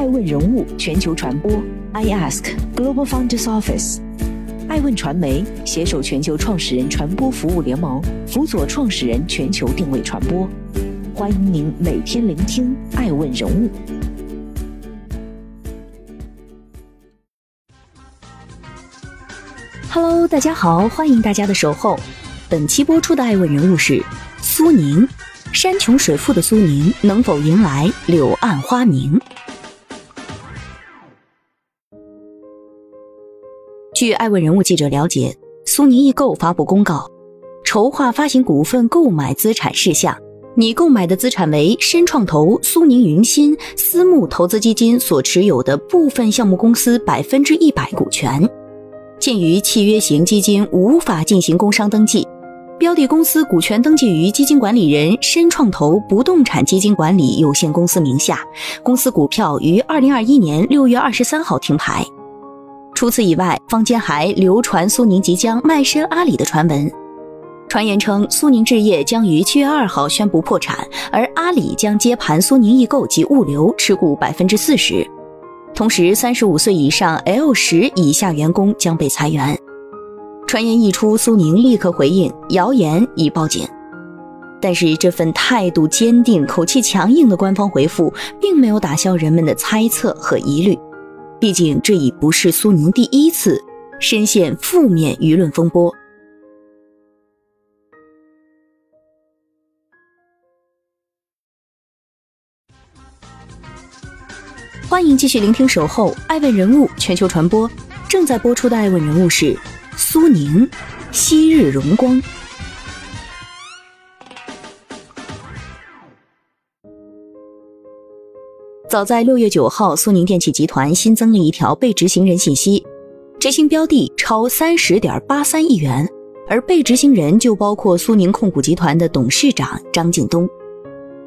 爱问人物全球传播，I Ask Global Founders Office，爱问传媒携手全球创始人传播服务联盟，辅佐创始人全球定位传播。欢迎您每天聆听爱问人物。Hello，大家好，欢迎大家的守候。本期播出的爱问人物是苏宁，山穷水复的苏宁能否迎来柳暗花明？据爱问人物记者了解，苏宁易购发布公告，筹划发行股份购买资产事项，拟购买的资产为深创投、苏宁云鑫私募投资基金所持有的部分项目公司百分之一百股权。鉴于契约型基金无法进行工商登记，标的公司股权登记于基金管理人深创投不动产基金管理有限公司名下，公司股票于二零二一年六月二十三号停牌。除此以外，坊间还流传苏宁即将卖身阿里的传闻。传言称，苏宁置业将于七月二号宣布破产，而阿里将接盘苏宁易购及物流，持股百分之四十。同时，三十五岁以上 L 十以下员工将被裁员。传言一出，苏宁立刻回应谣言，已报警。但是，这份态度坚定、口气强硬的官方回复，并没有打消人们的猜测和疑虑。毕竟，这已不是苏宁第一次深陷负面舆论风波。欢迎继续聆听《守候爱问人物全球传播》，正在播出的爱问人物是苏宁，昔日荣光。早在六月九号，苏宁电器集团新增了一条被执行人信息，执行标的超三十点八三亿元，而被执行人就包括苏宁控股集团的董事长张近东。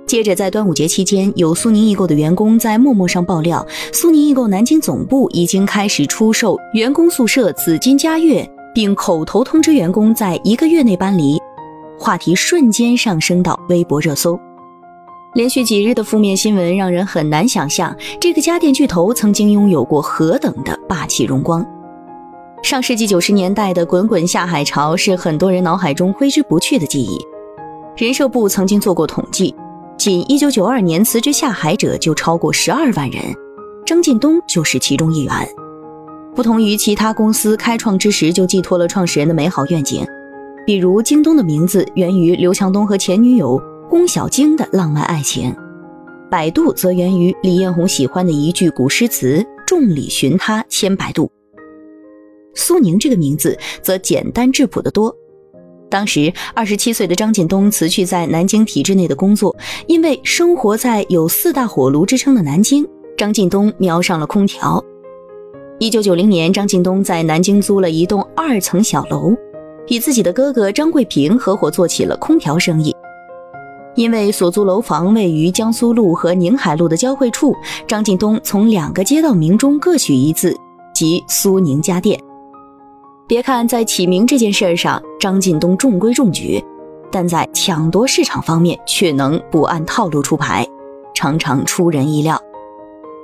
接着，在端午节期间，有苏宁易购的员工在陌陌上爆料，苏宁易购南京总部已经开始出售员工宿舍紫金嘉悦，并口头通知员工在一个月内搬离，话题瞬间上升到微博热搜。连续几日的负面新闻，让人很难想象这个家电巨头曾经拥有过何等的霸气荣光。上世纪九十年代的滚滚下海潮是很多人脑海中挥之不去的记忆。人社部曾经做过统计，仅一九九二年辞职下海者就超过十二万人，张近东就是其中一员。不同于其他公司开创之时就寄托了创始人的美好愿景，比如京东的名字源于刘强东和前女友。龚小菁的浪漫爱情，百度则源于李彦宏喜欢的一句古诗词：“众里寻他千百度。”苏宁这个名字则简单质朴得多。当时二十七岁的张近东辞去在南京体制内的工作，因为生活在有四大火炉之称的南京，张近东瞄上了空调。一九九零年，张近东在南京租了一栋二层小楼，与自己的哥哥张贵平合伙做起了空调生意。因为所租楼房位于江苏路和宁海路的交汇处，张近东从两个街道名中各取一字，即苏宁家电。别看在起名这件事上，张近东中规中矩，但在抢夺市场方面却能不按套路出牌，常常出人意料。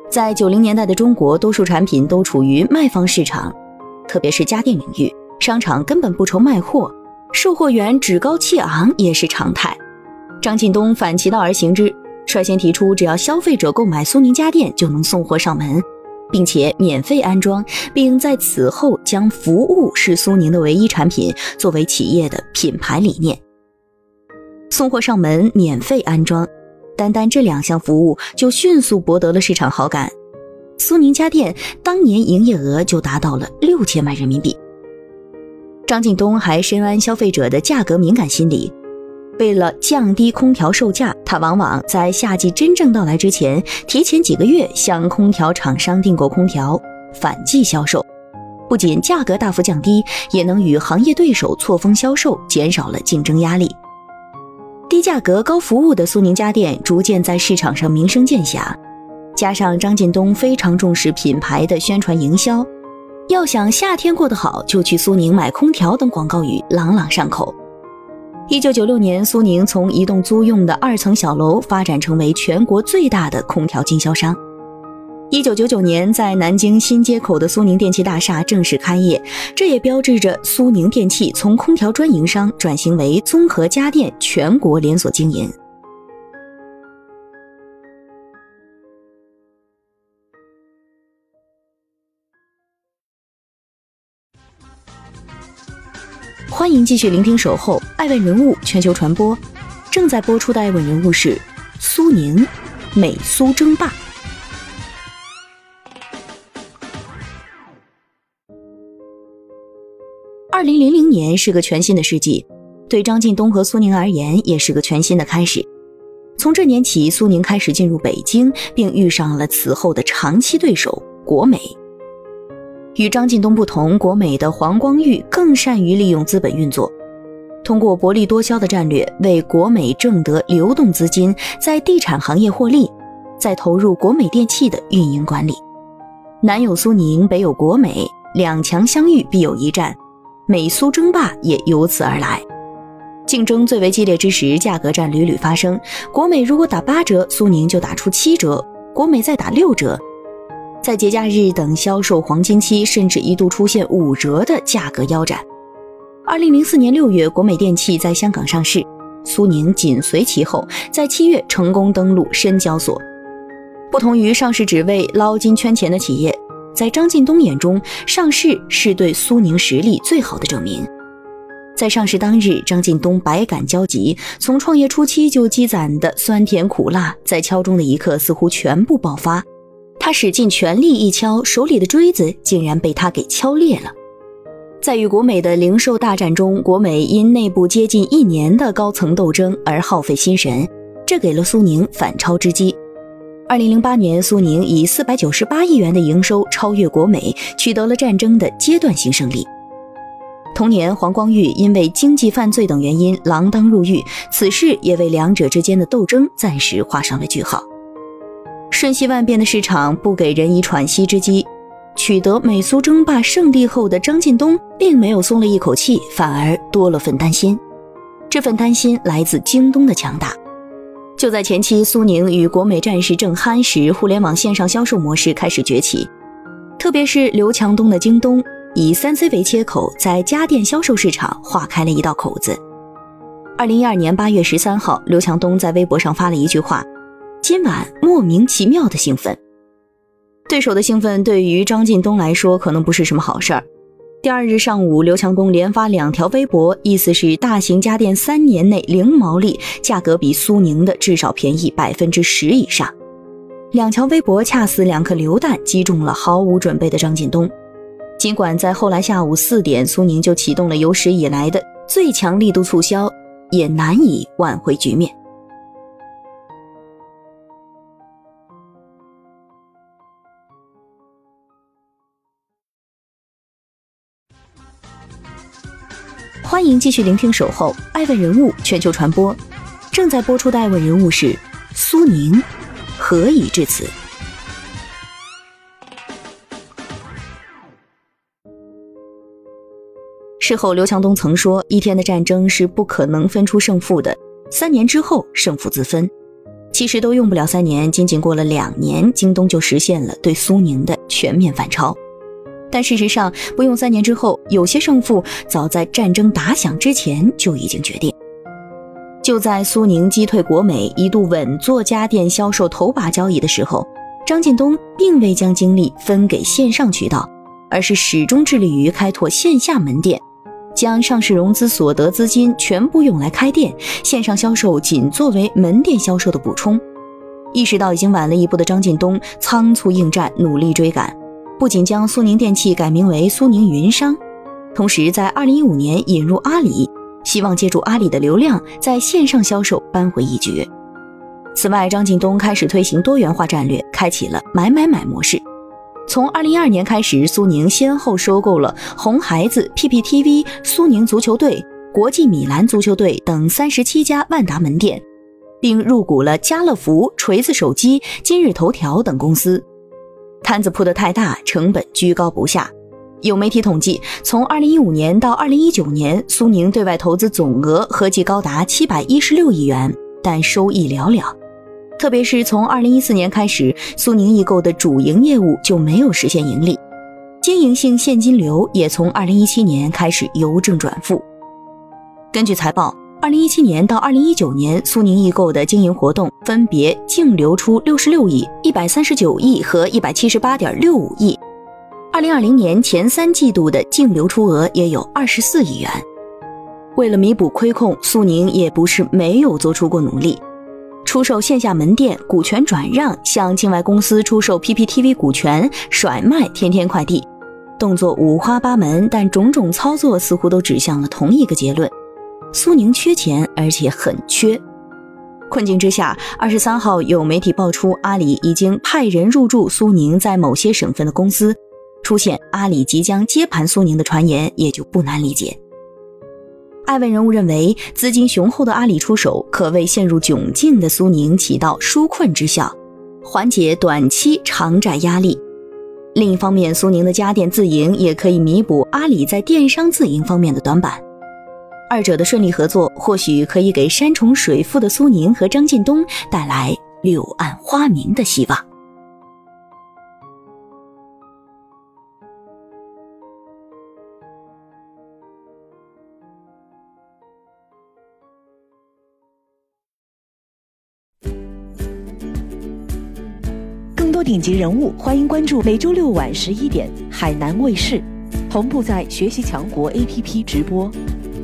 在九零年代的中国，多数产品都处于卖方市场，特别是家电领域，商场根本不愁卖货，售货员趾高气昂也是常态。张近东反其道而行之，率先提出，只要消费者购买苏宁家电就能送货上门，并且免费安装，并在此后将服务是苏宁的唯一产品作为企业的品牌理念。送货上门、免费安装，单单这两项服务就迅速博得了市场好感。苏宁家电当年营业额就达到了六千万人民币。张近东还深谙消费者的价格敏感心理。为了降低空调售价，他往往在夏季真正到来之前，提前几个月向空调厂商订购空调，反季销售。不仅价格大幅降低，也能与行业对手错峰销售，减少了竞争压力。低价格高服务的苏宁家电逐渐在市场上名声渐响，加上张近东非常重视品牌的宣传营销，要想夏天过得好，就去苏宁买空调等广告语朗朗上口。一九九六年，苏宁从一栋租用的二层小楼发展成为全国最大的空调经销商。一九九九年，在南京新街口的苏宁电器大厦正式开业，这也标志着苏宁电器从空调专营商转型为综合家电全国连锁经营。欢迎继续聆听《守候爱问人物全球传播》，正在播出的爱问人物是苏宁，美苏争霸。二零零零年是个全新的世纪，对张近东和苏宁而言也是个全新的开始。从这年起，苏宁开始进入北京，并遇上了此后的长期对手国美。与张近东不同，国美的黄光裕更善于利用资本运作，通过薄利多销的战略，为国美挣得流动资金，在地产行业获利，再投入国美电器的运营管理。南有苏宁，北有国美，两强相遇必有一战。美苏争霸也由此而来，竞争最为激烈之时，价格战屡屡发生。国美如果打八折，苏宁就打出七折；国美再打六折，在节假日等销售黄金期，甚至一度出现五折的价格腰斩。二零零四年六月，国美电器在香港上市，苏宁紧随其后，在七月成功登陆深交所。不同于上市只为捞金圈钱的企业。在张近东眼中，上市是对苏宁实力最好的证明。在上市当日，张近东百感交集，从创业初期就积攒的酸甜苦辣，在敲钟的一刻似乎全部爆发。他使尽全力一敲，手里的锥子竟然被他给敲裂了。在与国美的零售大战中，国美因内部接近一年的高层斗争而耗费心神，这给了苏宁反超之机。二零零八年，苏宁以四百九十八亿元的营收超越国美，取得了战争的阶段性胜利。同年，黄光裕因为经济犯罪等原因锒铛入狱，此事也为两者之间的斗争暂时画上了句号。瞬息万变的市场不给人以喘息之机，取得美苏争霸胜利后的张近东并没有松了一口气，反而多了份担心。这份担心来自京东的强大。就在前期，苏宁与国美战事正酣时，互联网线上销售模式开始崛起。特别是刘强东的京东，以三 C 为切口，在家电销售市场划开了一道口子。二零一二年八月十三号，刘强东在微博上发了一句话：“今晚莫名其妙的兴奋。”对手的兴奋对于张近东来说，可能不是什么好事儿。第二日上午，刘强东连发两条微博，意思是大型家电三年内零毛利，价格比苏宁的至少便宜百分之十以上。两条微博恰似两颗榴弹，击中了毫无准备的张近东。尽管在后来下午四点，苏宁就启动了有史以来的最强力度促销，也难以挽回局面。欢迎继续聆听《守候爱问人物全球传播》，正在播出的爱问人物是苏宁，何以至此？事后，刘强东曾说：“一天的战争是不可能分出胜负的，三年之后胜负自分。”其实都用不了三年，仅仅过了两年，京东就实现了对苏宁的全面反超。但事实上，不用三年之后，有些胜负早在战争打响之前就已经决定。就在苏宁击退国美，一度稳坐家电销售头把交椅的时候，张近东并未将精力分给线上渠道，而是始终致力于开拓线下门店，将上市融资所得资金全部用来开店，线上销售仅作为门店销售的补充。意识到已经晚了一步的张近东，仓促应战，努力追赶。不仅将苏宁电器改名为苏宁云商，同时在二零一五年引入阿里，希望借助阿里的流量在线上销售扳回一局。此外，张近东开始推行多元化战略，开启了买买买模式。从二零一二年开始，苏宁先后收购了红孩子、PPTV、苏宁足球队、国际米兰足球队等三十七家万达门店，并入股了家乐福、锤子手机、今日头条等公司。摊子铺得太大，成本居高不下。有媒体统计，从2015年到2019年，苏宁对外投资总额合计高达716亿元，但收益寥寥。特别是从2014年开始，苏宁易购的主营业务就没有实现盈利，经营性现金流也从2017年开始由正转负。根据财报，2017年到2019年，苏宁易购的经营活动分别净流出66亿、139亿和178.65亿。2020年前三季度的净流出额也有24亿元。为了弥补亏空，苏宁也不是没有做出过努力，出售线下门店、股权转让，向境外公司出售 PPTV 股权，甩卖天天快递，动作五花八门，但种种操作似乎都指向了同一个结论：苏宁缺钱，而且很缺。困境之下，二十三号有媒体爆出阿里已经派人入驻苏宁在某些省份的公司，出现阿里即将接盘苏宁的传言，也就不难理解。爱问人物认为，资金雄厚的阿里出手，可为陷入窘境的苏宁起到纾困之效，缓解短期偿债压力。另一方面，苏宁的家电自营也可以弥补阿里在电商自营方面的短板。二者的顺利合作，或许可以给山重水复的苏宁和张近东带来柳暗花明的希望。更多顶级人物，欢迎关注每周六晚十一点海南卫视，同步在学习强国 APP 直播。